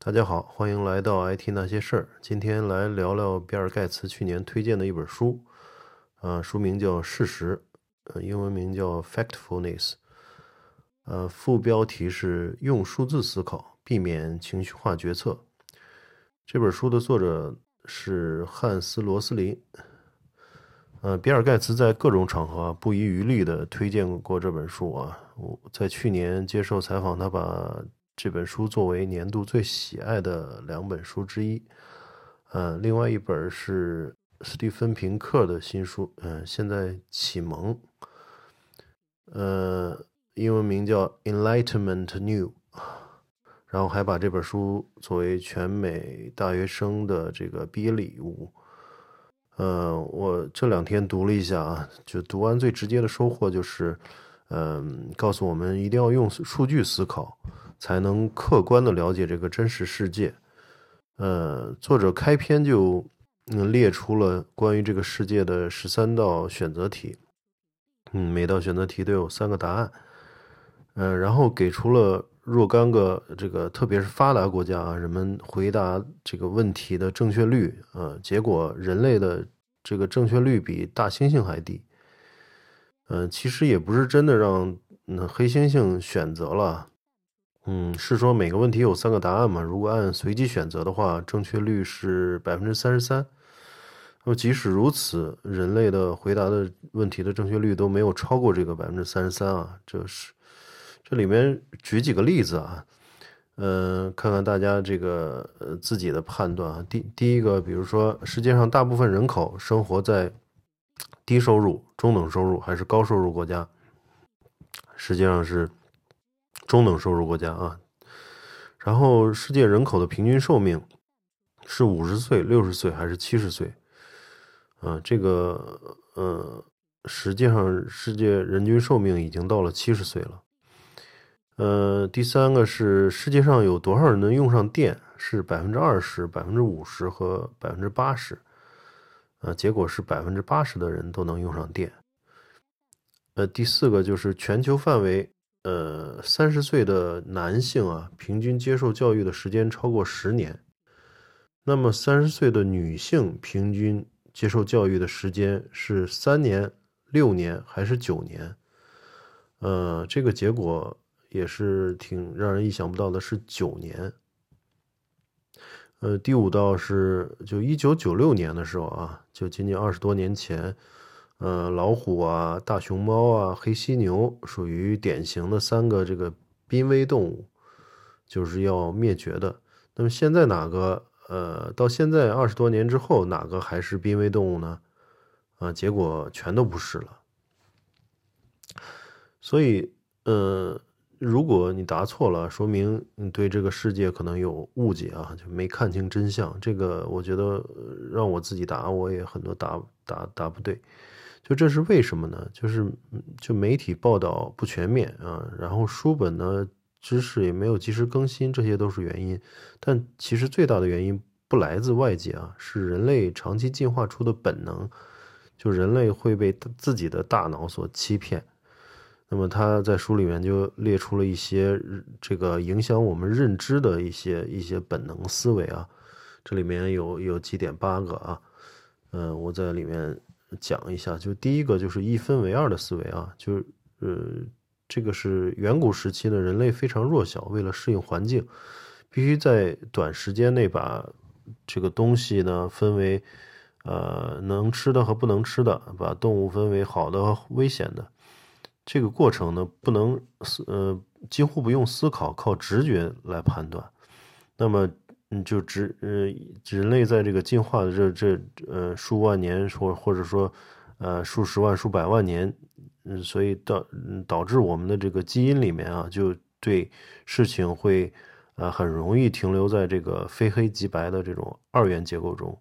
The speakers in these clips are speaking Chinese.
大家好，欢迎来到 IT 那些事儿。今天来聊聊比尔盖茨去年推荐的一本书，呃，书名叫《事实》，呃，英文名叫《Factfulness》，呃，副标题是“用数字思考，避免情绪化决策”。这本书的作者是汉斯·罗斯林。呃，比尔盖茨在各种场合不遗余力地推荐过这本书啊。我在去年接受采访，他把这本书作为年度最喜爱的两本书之一，呃，另外一本是斯蒂芬平克的新书，嗯，现在启蒙，呃，英文名叫 Enlightenment New，然后还把这本书作为全美大学生的这个毕业礼物，呃，我这两天读了一下啊，就读完最直接的收获就是，嗯，告诉我们一定要用数据思考。才能客观的了解这个真实世界。呃，作者开篇就嗯列出了关于这个世界的十三道选择题，嗯，每道选择题都有三个答案，嗯，然后给出了若干个这个特别是发达国家啊，人们回答这个问题的正确率，呃，结果人类的这个正确率比大猩猩还低。嗯，其实也不是真的让那黑猩猩选择了。嗯，是说每个问题有三个答案嘛？如果按随机选择的话，正确率是百分之三十三。那么即使如此，人类的回答的问题的正确率都没有超过这个百分之三十三啊！这是这里面举几个例子啊，嗯，看看大家这个呃自己的判断啊。第第一个，比如说世界上大部分人口生活在低收入、中等收入还是高收入国家？实际上是。中等收入国家啊，然后世界人口的平均寿命是五十岁、六十岁还是七十岁？啊，这个呃，实际上世界人均寿命已经到了七十岁了。呃，第三个是世界上有多少人能用上电？是百分之二十、百分之五十和百分之八十？啊，结果是百分之八十的人都能用上电。呃，第四个就是全球范围。呃，三十岁的男性啊，平均接受教育的时间超过十年。那么，三十岁的女性平均接受教育的时间是三年、六年还是九年？呃，这个结果也是挺让人意想不到的，是九年。呃，第五道是就一九九六年的时候啊，就仅仅二十多年前。呃，老虎啊，大熊猫啊，黑犀牛属于典型的三个这个濒危动物，就是要灭绝的。那么现在哪个？呃，到现在二十多年之后，哪个还是濒危动物呢？啊，结果全都不是了。所以，呃，如果你答错了，说明你对这个世界可能有误解啊，就没看清真相。这个我觉得让我自己答，我也很多答答答不对。就这是为什么呢？就是就媒体报道不全面啊，然后书本呢知识也没有及时更新，这些都是原因。但其实最大的原因不来自外界啊，是人类长期进化出的本能，就人类会被自己的大脑所欺骗。那么他在书里面就列出了一些这个影响我们认知的一些一些本能思维啊，这里面有有几点八个啊，嗯，我在里面。讲一下，就第一个就是一分为二的思维啊，就是呃，这个是远古时期的人类非常弱小，为了适应环境，必须在短时间内把这个东西呢分为呃能吃的和不能吃的，把动物分为好的和危险的。这个过程呢不能思呃几乎不用思考，靠直觉来判断。那么嗯，就只呃，人类在这个进化的这这呃数万年，或或者说呃数十万、数百万年，嗯，所以导导致我们的这个基因里面啊，就对事情会呃很容易停留在这个非黑即白的这种二元结构中，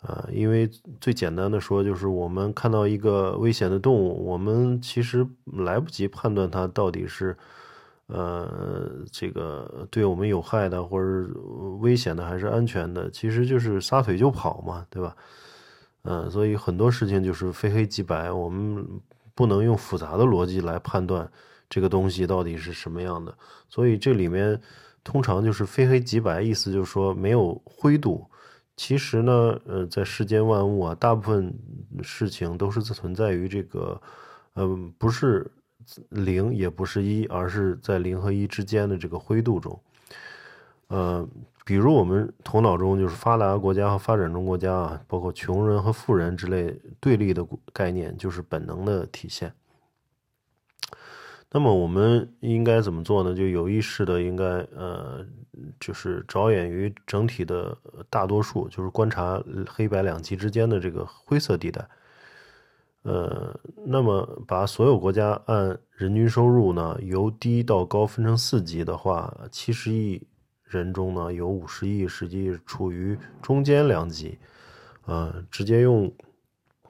啊，因为最简单的说，就是我们看到一个危险的动物，我们其实来不及判断它到底是。呃，这个对我们有害的，或者危险的，还是安全的，其实就是撒腿就跑嘛，对吧？嗯，所以很多事情就是非黑即白，我们不能用复杂的逻辑来判断这个东西到底是什么样的。所以这里面通常就是非黑即白，意思就是说没有灰度。其实呢，呃，在世间万物啊，大部分事情都是存在于这个，嗯，不是零，也不是一，而是在零和一之间的这个灰度中。呃，比如我们头脑中就是发达国家和发展中国家啊，包括穷人和富人之类对立的概念，就是本能的体现。那么我们应该怎么做呢？就有意识的应该呃，就是着眼于整体的大多数，就是观察黑白两极之间的这个灰色地带。呃，那么把所有国家按人均收入呢由低到高分成四级的话，七十亿人中呢有五十亿实际处于中间两级。呃，直接用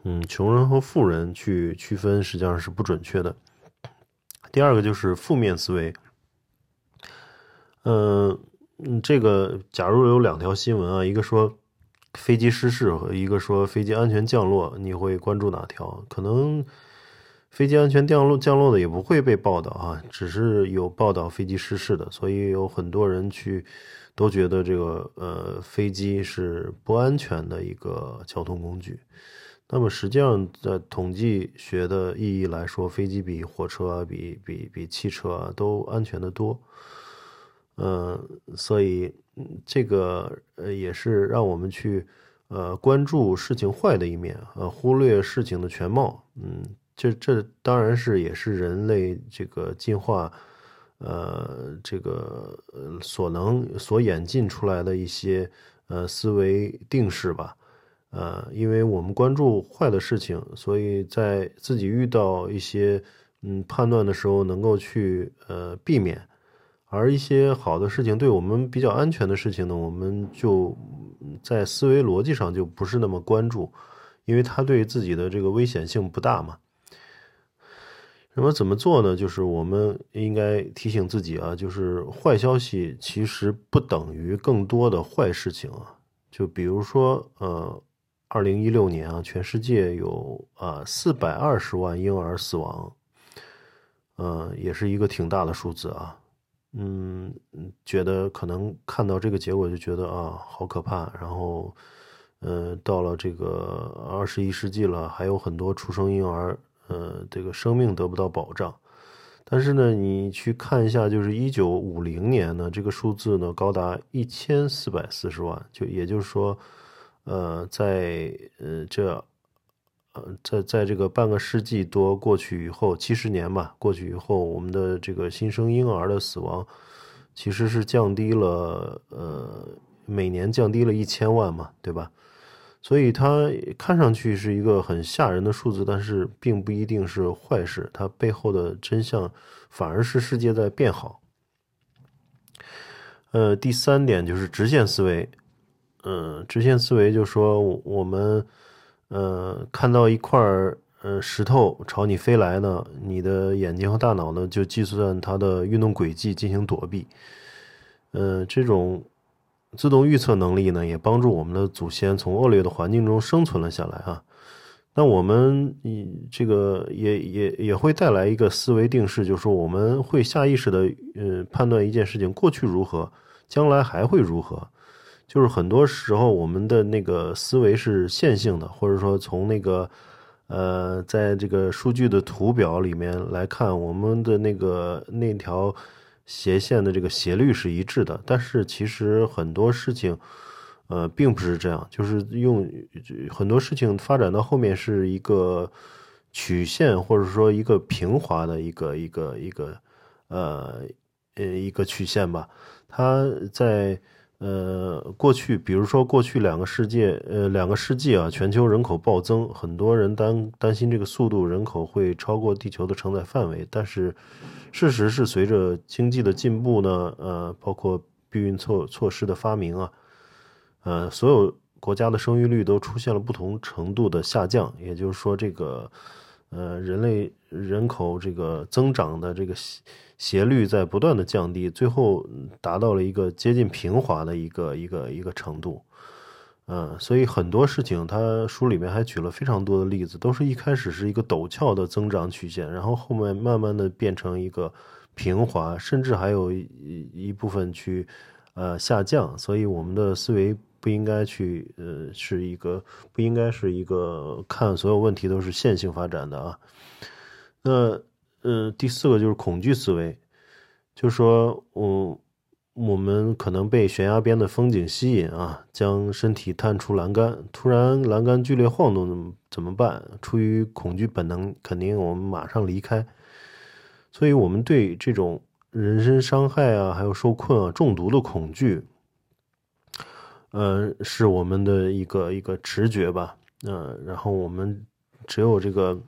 嗯穷人和富人去区分，实际上是不准确的。第二个就是负面思维，嗯嗯，这个假如有两条新闻啊，一个说飞机失事和一个说飞机安全降落，你会关注哪条？可能飞机安全降落降落的也不会被报道啊，只是有报道飞机失事的，所以有很多人去都觉得这个呃飞机是不安全的一个交通工具。那么实际上，在统计学的意义来说，飞机比火车、比比比汽车都安全的多。嗯，所以这个呃也是让我们去呃关注事情坏的一面，呃忽略事情的全貌。嗯，这这当然是也是人类这个进化呃这个所能所演进出来的一些呃思维定式吧。呃，因为我们关注坏的事情，所以在自己遇到一些嗯判断的时候，能够去呃避免；而一些好的事情，对我们比较安全的事情呢，我们就在思维逻辑上就不是那么关注，因为它对自己的这个危险性不大嘛。那么怎么做呢？就是我们应该提醒自己啊，就是坏消息其实不等于更多的坏事情啊，就比如说呃。二零一六年啊，全世界有啊四百二十万婴儿死亡，呃，也是一个挺大的数字啊。嗯，觉得可能看到这个结果就觉得啊，好可怕。然后，呃，到了这个二十一世纪了，还有很多出生婴儿，呃，这个生命得不到保障。但是呢，你去看一下，就是一九五零年呢，这个数字呢高达一千四百四十万，就也就是说。呃，在呃这，呃在在这个半个世纪多过去以后，七十年吧过去以后，我们的这个新生婴儿的死亡其实是降低了，呃，每年降低了一千万嘛，对吧？所以它看上去是一个很吓人的数字，但是并不一定是坏事，它背后的真相反而是世界在变好。呃，第三点就是直线思维。嗯，直线思维就说我们，呃，看到一块呃石头朝你飞来呢，你的眼睛和大脑呢就计算它的运动轨迹进行躲避。呃，这种自动预测能力呢，也帮助我们的祖先从恶劣的环境中生存了下来啊。那我们这个也也也会带来一个思维定式，就是说我们会下意识的呃判断一件事情过去如何，将来还会如何。就是很多时候，我们的那个思维是线性的，或者说从那个，呃，在这个数据的图表里面来看，我们的那个那条斜线的这个斜率是一致的。但是其实很多事情，呃，并不是这样。就是用很多事情发展到后面是一个曲线，或者说一个平滑的一个一个一个呃呃一个曲线吧。它在。呃，过去，比如说过去两个世界，呃，两个世纪啊，全球人口暴增，很多人担担心这个速度，人口会超过地球的承载范围。但是，事实是随着经济的进步呢，呃，包括避孕措措施的发明啊，呃，所有国家的生育率都出现了不同程度的下降。也就是说，这个，呃，人类人口这个增长的这个。斜率在不断的降低，最后达到了一个接近平滑的一个一个一个程度，嗯，所以很多事情，他书里面还举了非常多的例子，都是一开始是一个陡峭的增长曲线，然后后面慢慢的变成一个平滑，甚至还有一一部分去呃下降，所以我们的思维不应该去呃是一个不应该是一个看所有问题都是线性发展的啊。那呃第四个就是恐惧思维，就说我我们可能被悬崖边的风景吸引啊，将身体探出栏杆，突然栏杆剧烈晃动，怎么怎么办？出于恐惧本能，肯定我们马上离开。所以，我们对这种人身伤害啊，还有受困啊、中毒的恐惧，呃，是我们的一个一个直觉吧。嗯，然后我们只有这个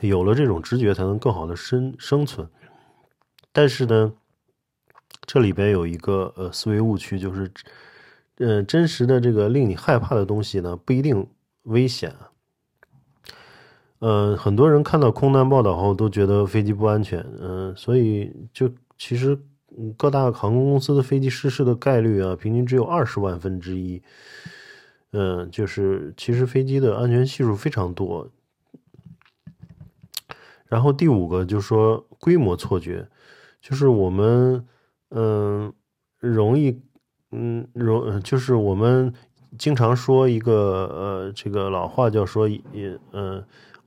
有了这种直觉，才能更好的生生存。但是呢，这里边有一个呃思维误区，就是，呃，真实的这个令你害怕的东西呢，不一定危险。呃，很多人看到空难报道后都觉得飞机不安全，嗯，所以就其实各大航空公司的飞机失事的概率啊，平均只有二十万分之一，嗯，就是其实飞机的安全系数非常多。然后第五个就是说规模错觉，就是我们嗯容易嗯容就是我们经常说一个呃这个老话叫说也嗯。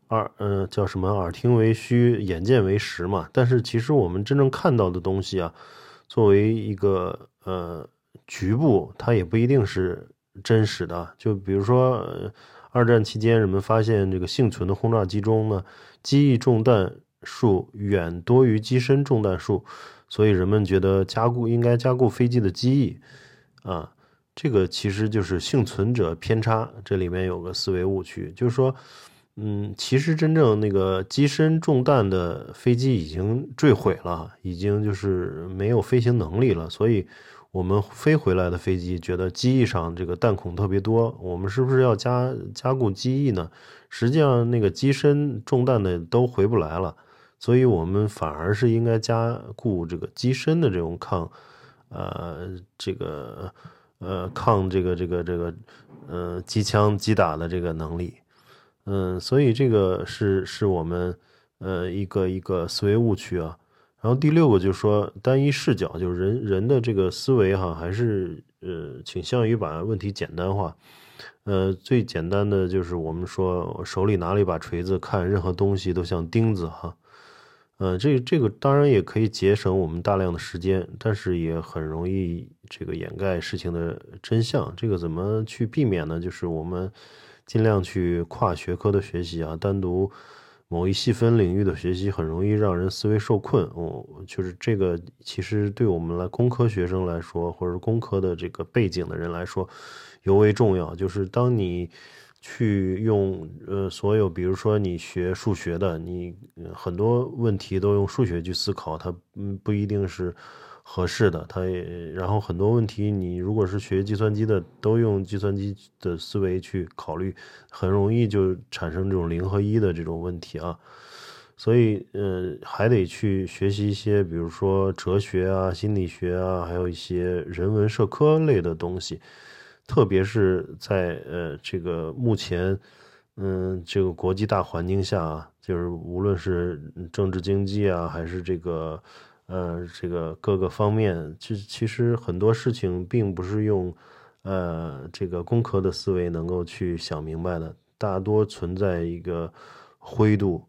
耳，嗯，叫什么？耳听为虚，眼见为实嘛。但是其实我们真正看到的东西啊，作为一个呃局部，它也不一定是真实的。就比如说，二战期间人们发现这个幸存的轰炸机中呢，机翼中弹数远多于机身中弹数，所以人们觉得加固应该加固飞机的机翼啊。这个其实就是幸存者偏差，这里面有个思维误区，就是说。嗯，其实真正那个机身中弹的飞机已经坠毁了，已经就是没有飞行能力了。所以，我们飞回来的飞机觉得机翼上这个弹孔特别多，我们是不是要加加固机翼呢？实际上，那个机身中弹的都回不来了，所以我们反而是应该加固这个机身的这种抗，呃，这个呃抗这个这个这个呃机枪击打的这个能力。嗯，所以这个是是我们呃一个一个思维误区啊。然后第六个就是说单一视角，就是人人的这个思维哈，还是呃倾向于把问题简单化。呃，最简单的就是我们说手里拿了一把锤子，看任何东西都像钉子哈。呃，这这个当然也可以节省我们大量的时间，但是也很容易这个掩盖事情的真相。这个怎么去避免呢？就是我们。尽量去跨学科的学习啊，单独某一细分领域的学习很容易让人思维受困。哦，就是这个，其实对我们来工科学生来说，或者工科的这个背景的人来说，尤为重要。就是当你去用呃所有，比如说你学数学的，你很多问题都用数学去思考，它嗯不一定是。合适的，它也然后很多问题，你如果是学计算机的，都用计算机的思维去考虑，很容易就产生这种零和一的这种问题啊。所以，呃，还得去学习一些，比如说哲学啊、心理学啊，还有一些人文社科类的东西。特别是在呃这个目前，嗯，这个国际大环境下啊，就是无论是政治经济啊，还是这个。呃，这个各个方面，其其实很多事情并不是用，呃，这个工科的思维能够去想明白的，大多存在一个灰度，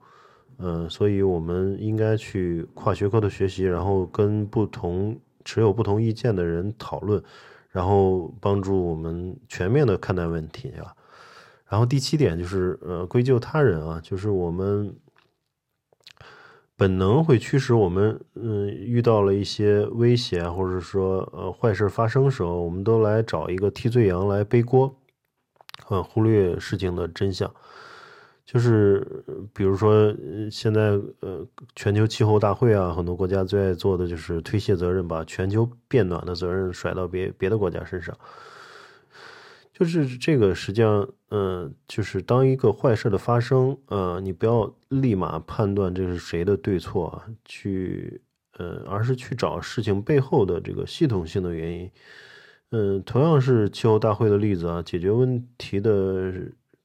嗯，所以我们应该去跨学科的学习，然后跟不同持有不同意见的人讨论，然后帮助我们全面的看待问题啊。然后第七点就是，呃，归咎他人啊，就是我们。本能会驱使我们，嗯，遇到了一些威胁，或者说呃坏事发生时候，我们都来找一个替罪羊来背锅，嗯，忽略事情的真相。就是比如说现在呃全球气候大会啊，很多国家最爱做的就是推卸责任，把全球变暖的责任甩到别别的国家身上。就是这个，实际上，嗯，就是当一个坏事的发生，呃，你不要立马判断这是谁的对错啊，去，呃，而是去找事情背后的这个系统性的原因。嗯，同样是气候大会的例子啊，解决问题的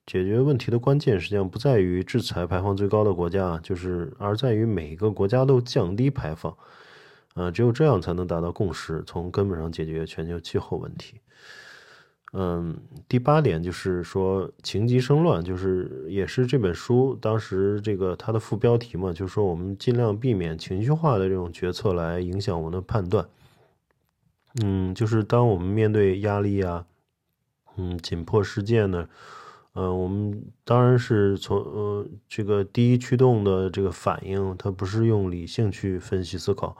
解决问题的关键实际上不在于制裁排放最高的国家，就是而在于每一个国家都降低排放。呃，只有这样才能达到共识，从根本上解决全球气候问题。嗯，第八点就是说情急生乱，就是也是这本书当时这个它的副标题嘛，就是说我们尽量避免情绪化的这种决策来影响我们的判断。嗯，就是当我们面对压力啊，嗯，紧迫事件呢，呃，我们当然是从呃这个第一驱动的这个反应，它不是用理性去分析思考，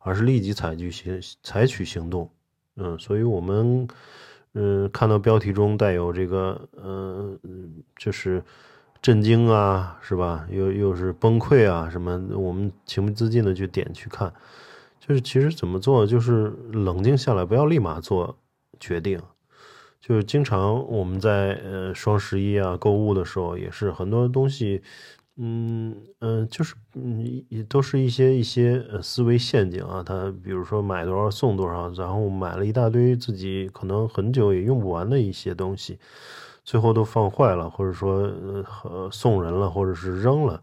而是立即采取行采取行动。嗯，所以我们。嗯，看到标题中带有这个，嗯，就是震惊啊，是吧？又又是崩溃啊，什么？我们情不自禁的去点去看，就是其实怎么做，就是冷静下来，不要立马做决定。就是经常我们在呃双十一啊购物的时候，也是很多东西。嗯嗯，就是嗯，也都是一些一些呃思维陷阱啊。他比如说买多少送多少，然后买了一大堆自己可能很久也用不完的一些东西，最后都放坏了，或者说呃送人了，或者是扔了。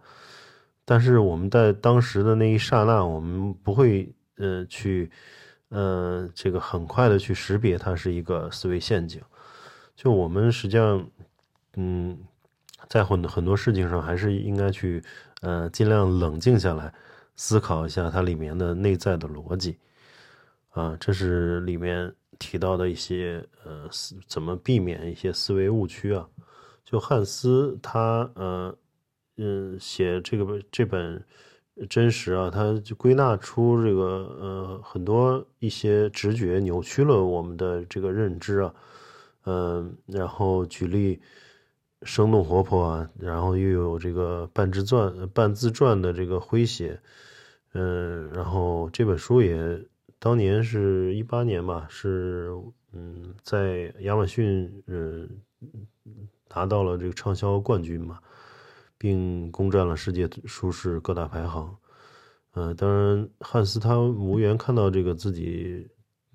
但是我们在当时的那一刹那，我们不会呃去呃这个很快的去识别它是一个思维陷阱。就我们实际上嗯。在很很多事情上，还是应该去，呃，尽量冷静下来，思考一下它里面的内在的逻辑，啊，这是里面提到的一些，呃，思怎么避免一些思维误区啊？就汉斯他，呃，嗯，写这个这本真实啊，他就归纳出这个，呃，很多一些直觉扭曲了我们的这个认知啊，嗯，然后举例。生动活泼啊，然后又有这个半自传、半自传的这个诙谐，嗯，然后这本书也当年是一八年吧，是嗯，在亚马逊嗯拿到了这个畅销冠军嘛，并攻占了世界书市各大排行。嗯，当然汉斯他无缘看到这个自己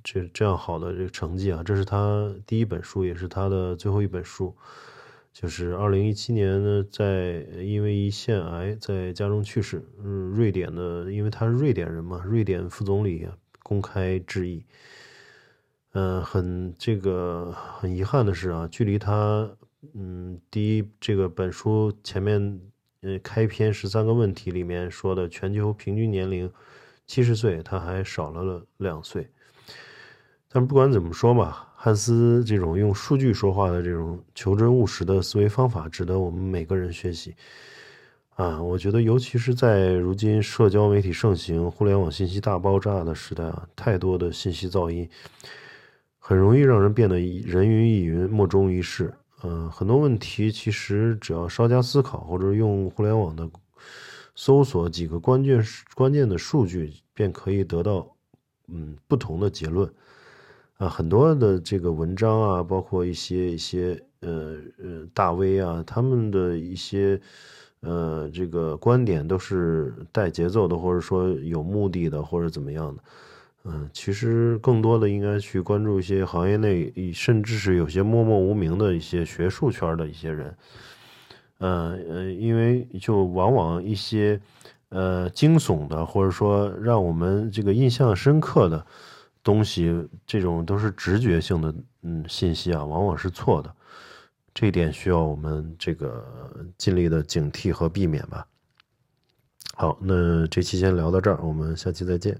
这这样好的这个成绩啊，这是他第一本书，也是他的最后一本书。就是二零一七年呢，在因为胰腺癌在家中去世。嗯，瑞典的，因为他是瑞典人嘛，瑞典副总理啊公开致意。嗯，很这个很遗憾的是啊，距离他嗯第一这个本书前面呃开篇十三个问题里面说的全球平均年龄七十岁，他还少了了两岁。但不管怎么说吧。汉斯这种用数据说话的这种求真务实的思维方法，值得我们每个人学习。啊，我觉得，尤其是在如今社交媒体盛行、互联网信息大爆炸的时代啊，太多的信息噪音，很容易让人变得人云亦云、莫衷一是。嗯，很多问题其实只要稍加思考，或者用互联网的搜索几个关键关键的数据，便可以得到嗯不同的结论。啊，很多的这个文章啊，包括一些一些呃呃大 V 啊，他们的一些呃这个观点都是带节奏的，或者说有目的的，或者怎么样的。嗯，其实更多的应该去关注一些行业内，甚至是有些默默无名的一些学术圈的一些人。嗯呃，因为就往往一些呃惊悚的，或者说让我们这个印象深刻的。东西这种都是直觉性的，嗯，信息啊，往往是错的，这一点需要我们这个尽力的警惕和避免吧。好，那这期先聊到这儿，我们下期再见。